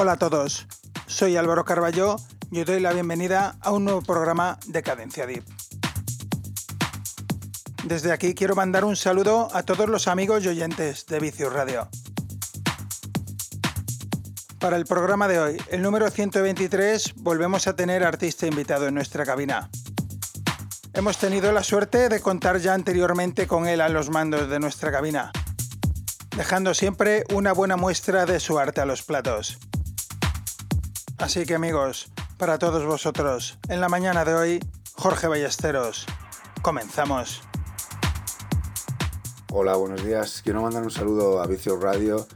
Hola a todos, soy Álvaro Carballo y os doy la bienvenida a un nuevo programa de Cadencia Deep. Desde aquí quiero mandar un saludo a todos los amigos y oyentes de Vicius Radio. Para el programa de hoy, el número 123, volvemos a tener artista invitado en nuestra cabina. Hemos tenido la suerte de contar ya anteriormente con él a los mandos de nuestra cabina, dejando siempre una buena muestra de su arte a los platos. Así que amigos, para todos vosotros, en la mañana de hoy, Jorge Ballesteros. Comenzamos. Hola, buenos días. Quiero mandar un saludo a Vicio Radio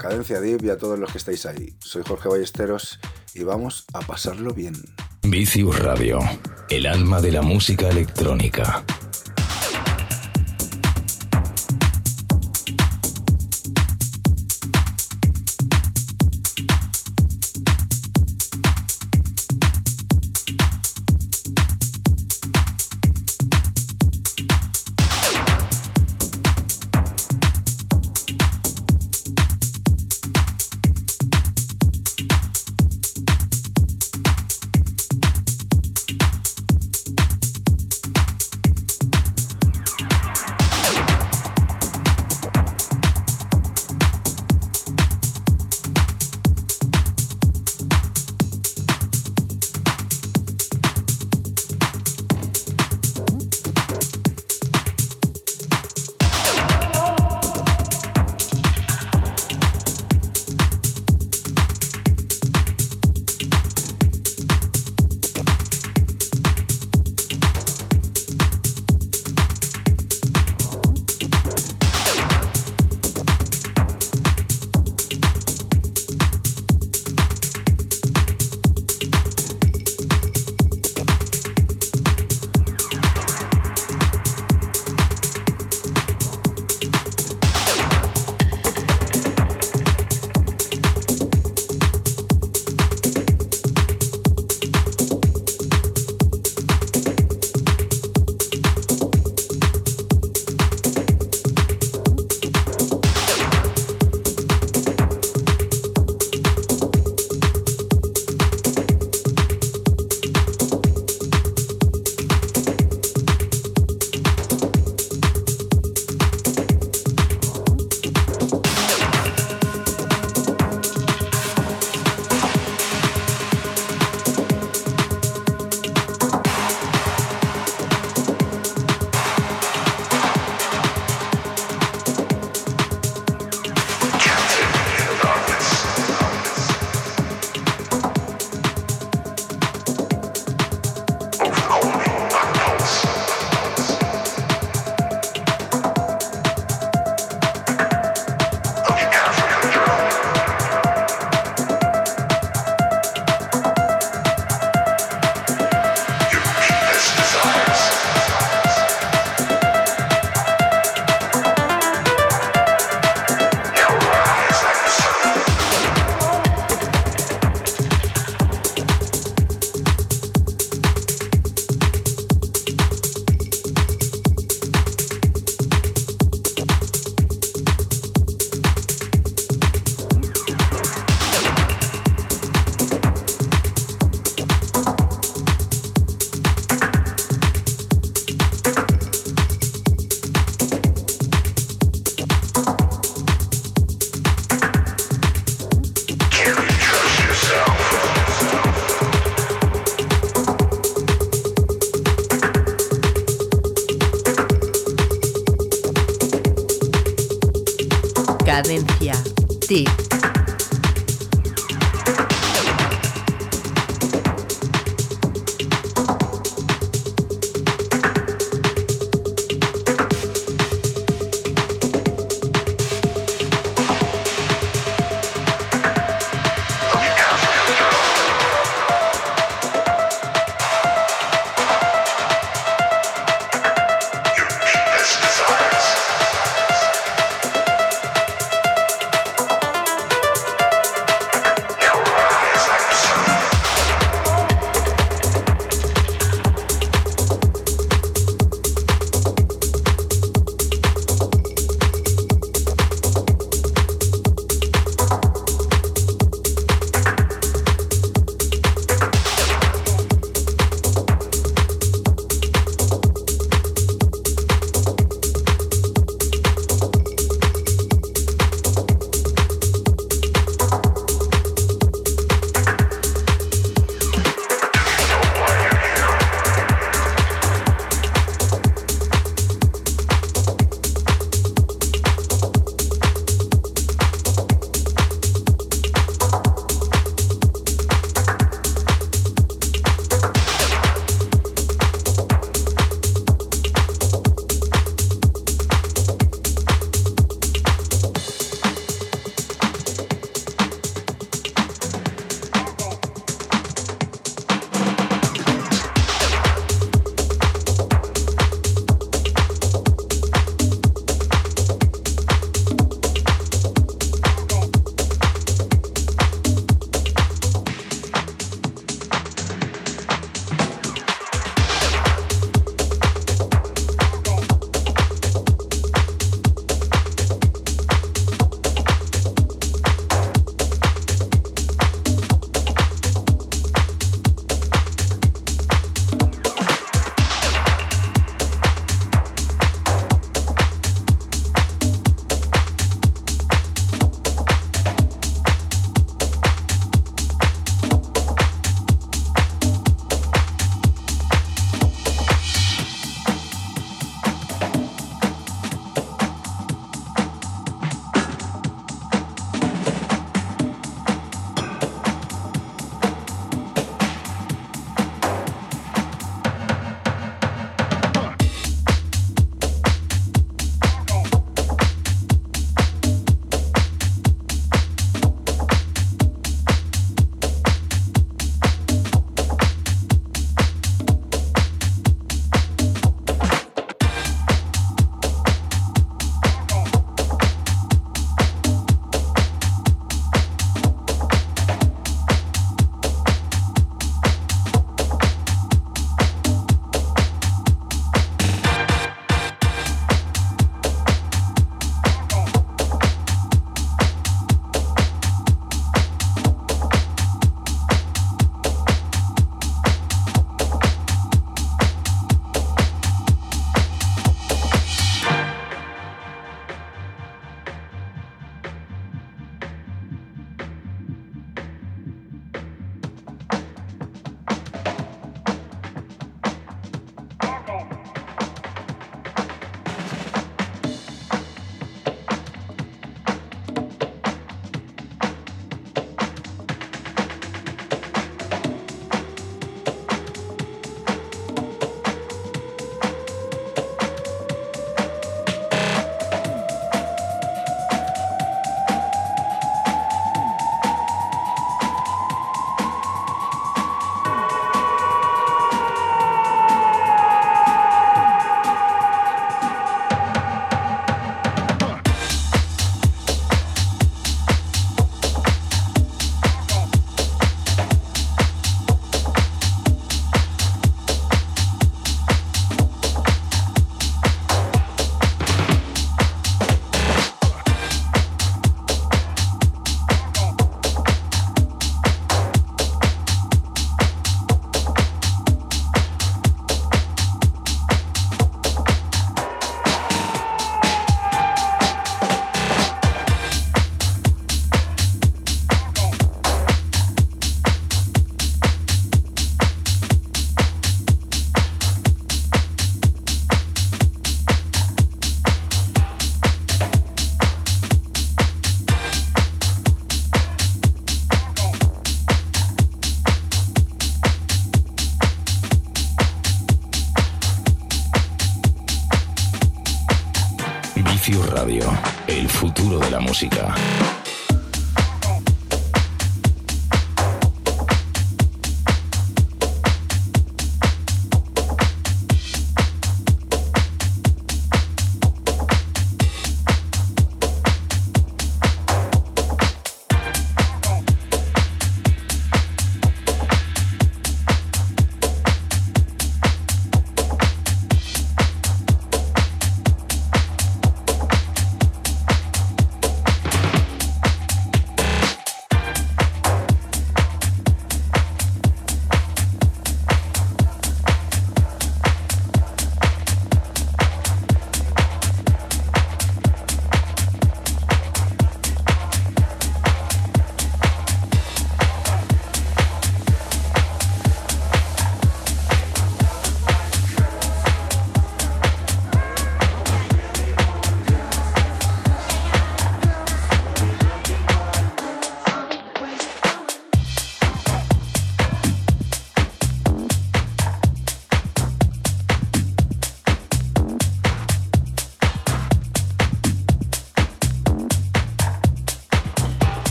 Cadencia Deep y a todos los que estáis ahí. Soy Jorge Ballesteros y vamos a pasarlo bien. Vicius Radio, el alma de la música electrónica.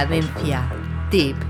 Cadencia. Tip.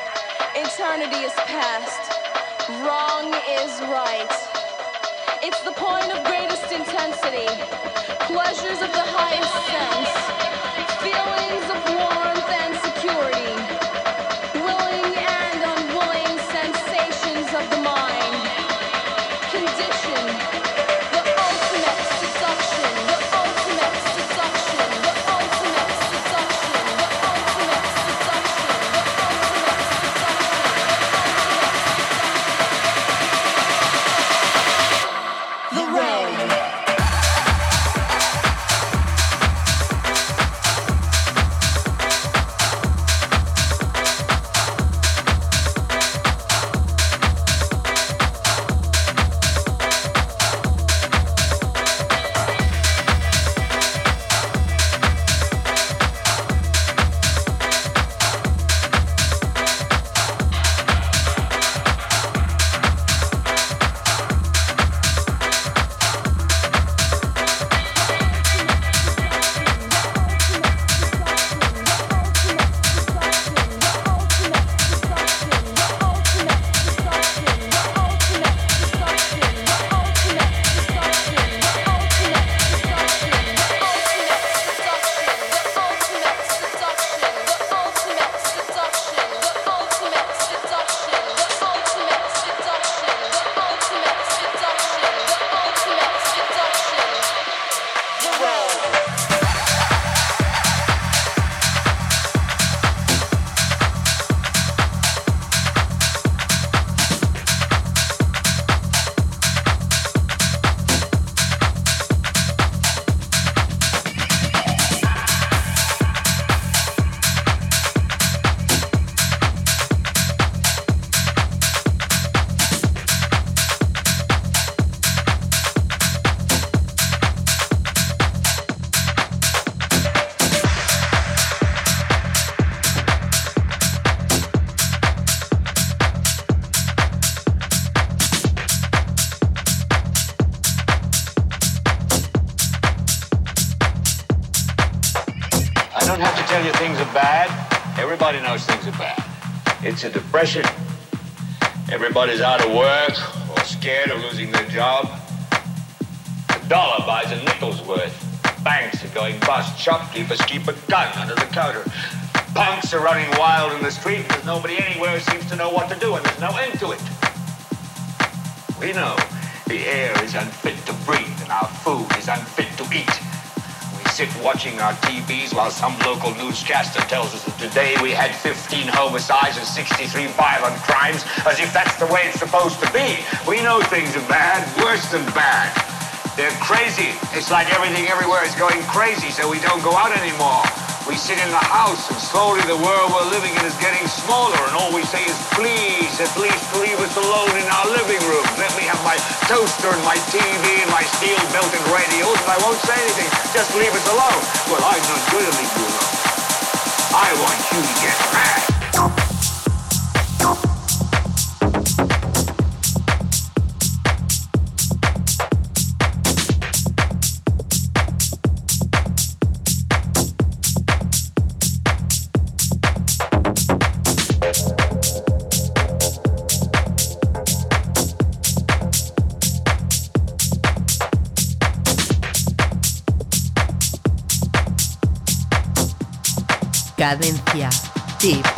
Eternity is past, wrong is right. It's the point of greatest intensity, pleasures of the highest sense, feelings of warmth and security, while some local newscaster tells us that today we had 15 homicides and 63 violent crimes, as if that's the way it's supposed to be. We know things are bad, worse than bad. They're crazy. It's like everything everywhere is going crazy, so we don't go out anymore. We sit in the house, and slowly the world we're living in is getting smaller, and all we say is, please, at least leave us alone in our living room. Toaster and my TV and my steel-belted radios, and I won't say anything. Just leave us alone. Well, I'm not going to leave you alone. I want you to get mad. Cadencia. Tip.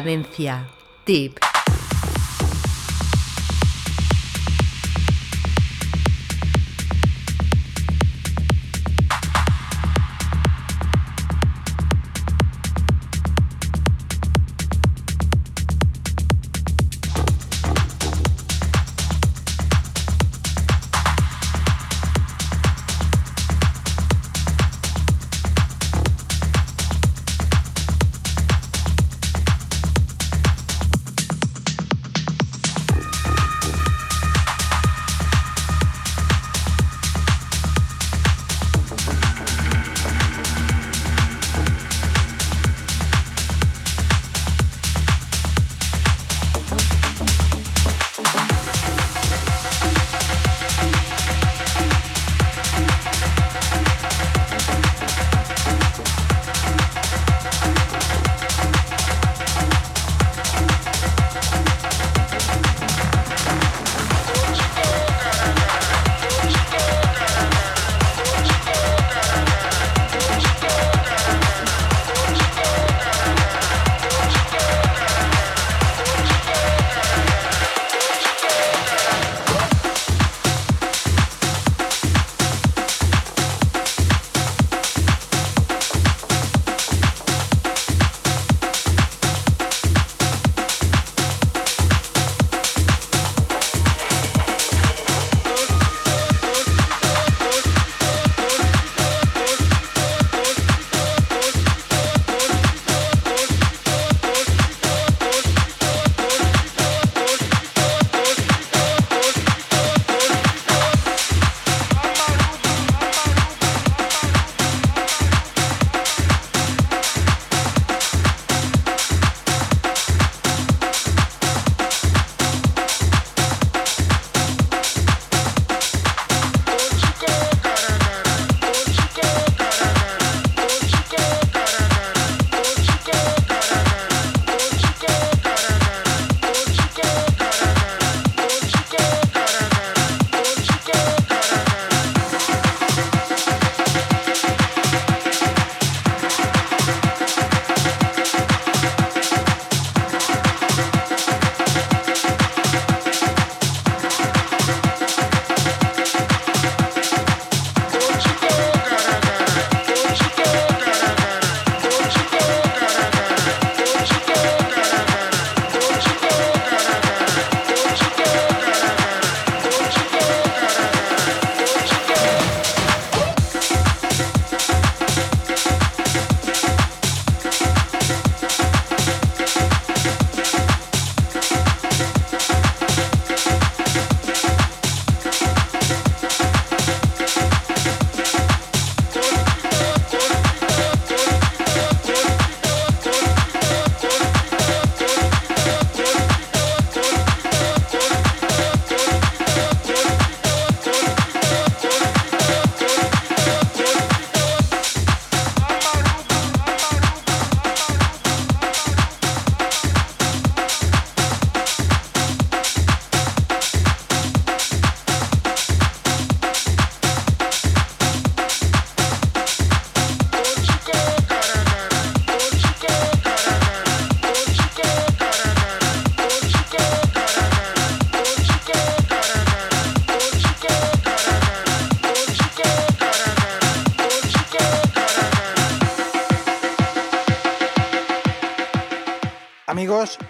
Cadencia. Tip.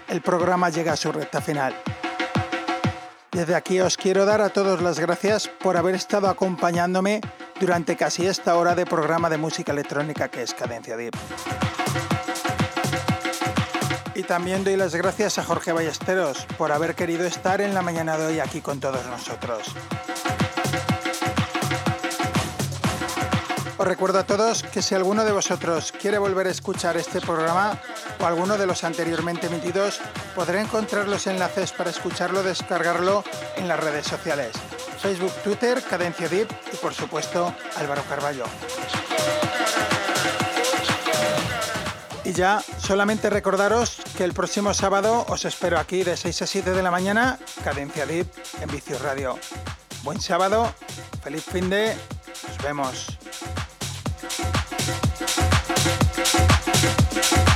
El programa llega a su recta final. Desde aquí os quiero dar a todos las gracias por haber estado acompañándome durante casi esta hora de programa de música electrónica que es Cadencia Deep. Y también doy las gracias a Jorge Ballesteros por haber querido estar en la mañana de hoy aquí con todos nosotros. Os recuerdo a todos que si alguno de vosotros quiere volver a escuchar este programa o alguno de los anteriormente emitidos, podrá encontrar los enlaces para escucharlo, descargarlo en las redes sociales. Facebook, Twitter, Cadencia Deep y por supuesto Álvaro Carballo. Y ya solamente recordaros que el próximo sábado os espero aquí de 6 a 7 de la mañana, Cadencia Deep en Vicio Radio. Buen sábado, feliz fin de, nos vemos. Thank you.